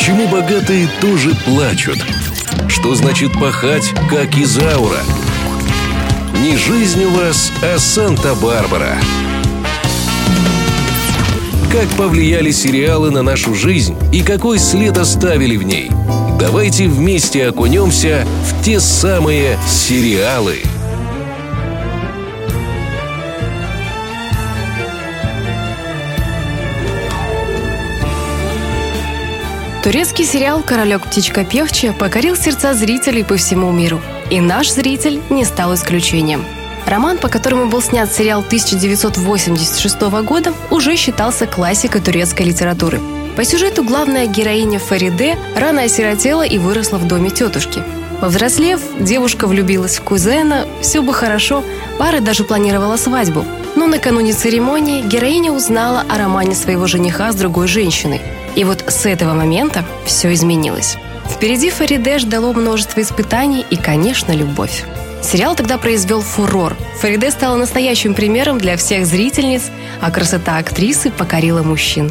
Почему богатые тоже плачут? Что значит пахать, как Изаура? Не жизнь у вас, а Санта-Барбара. Как повлияли сериалы на нашу жизнь и какой след оставили в ней? Давайте вместе окунемся в те самые сериалы. Турецкий сериал «Королек птичка певчая» покорил сердца зрителей по всему миру. И наш зритель не стал исключением. Роман, по которому был снят сериал 1986 года, уже считался классикой турецкой литературы. По сюжету главная героиня Фариде рано осиротела и выросла в доме тетушки. Повзрослев, девушка влюбилась в кузена, все бы хорошо, пара даже планировала свадьбу. Но накануне церемонии героиня узнала о романе своего жениха с другой женщиной – и вот с этого момента все изменилось. Впереди Фариде ждало множество испытаний и, конечно, любовь. Сериал тогда произвел фурор. Фариде стала настоящим примером для всех зрительниц, а красота актрисы покорила мужчин.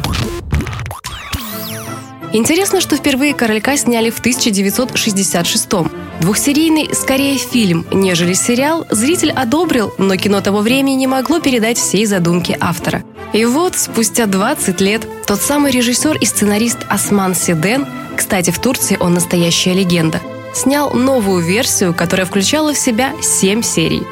Интересно, что впервые «Королька» сняли в 1966-м. Двухсерийный, скорее фильм, нежели сериал, зритель одобрил, но кино того времени не могло передать всей задумки автора. И вот, спустя 20 лет, тот самый режиссер и сценарист Осман Седен, кстати, в Турции он настоящая легенда, снял новую версию, которая включала в себя 7 серий.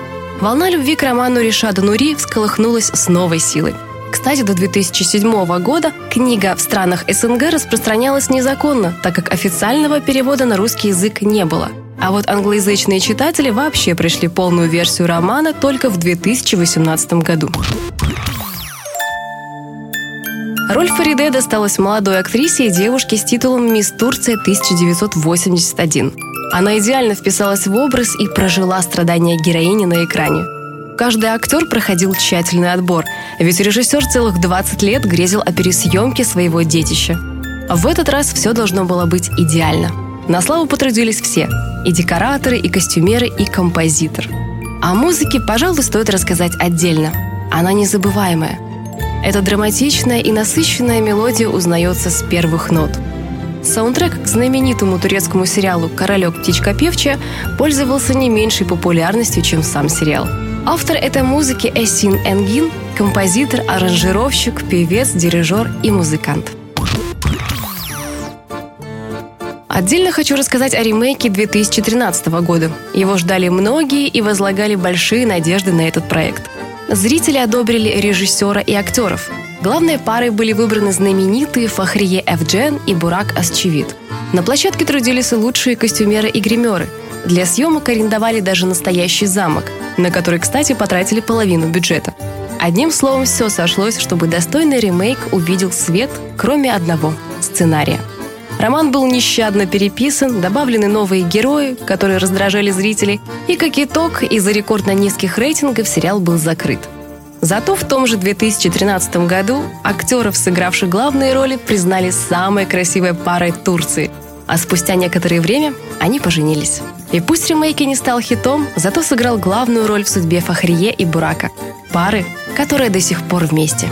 Волна любви к роману Ришада Нури всколыхнулась с новой силой. Кстати, до 2007 года книга в странах СНГ распространялась незаконно, так как официального перевода на русский язык не было. А вот англоязычные читатели вообще пришли полную версию романа только в 2018 году. Роль Фариде досталась молодой актрисе и девушке с титулом «Мисс Турция 1981». Она идеально вписалась в образ и прожила страдания героини на экране. Каждый актер проходил тщательный отбор, ведь режиссер целых 20 лет грезил о пересъемке своего детища. В этот раз все должно было быть идеально. На славу потрудились все – и декораторы, и костюмеры, и композитор. О музыке, пожалуй, стоит рассказать отдельно. Она незабываемая – эта драматичная и насыщенная мелодия узнается с первых нот. Саундтрек к знаменитому турецкому сериалу «Королек птичка певчая» пользовался не меньшей популярностью, чем сам сериал. Автор этой музыки Эсин Энгин – композитор, аранжировщик, певец, дирижер и музыкант. Отдельно хочу рассказать о ремейке 2013 года. Его ждали многие и возлагали большие надежды на этот проект – Зрители одобрили режиссера и актеров. Главной парой были выбраны знаменитые Фахрие Эвджен и Бурак Асчевид. На площадке трудились лучшие костюмеры и гримеры. Для съемок арендовали даже настоящий замок, на который, кстати, потратили половину бюджета. Одним словом, все сошлось, чтобы достойный ремейк увидел свет, кроме одного – сценария. Роман был нещадно переписан, добавлены новые герои, которые раздражали зрителей, и как итог, из-за рекордно низких рейтингов сериал был закрыт. Зато в том же 2013 году актеров, сыгравших главные роли, признали самой красивой парой Турции. А спустя некоторое время они поженились. И пусть ремейк и не стал хитом, зато сыграл главную роль в судьбе Фахрие и Бурака. Пары, которые до сих пор вместе.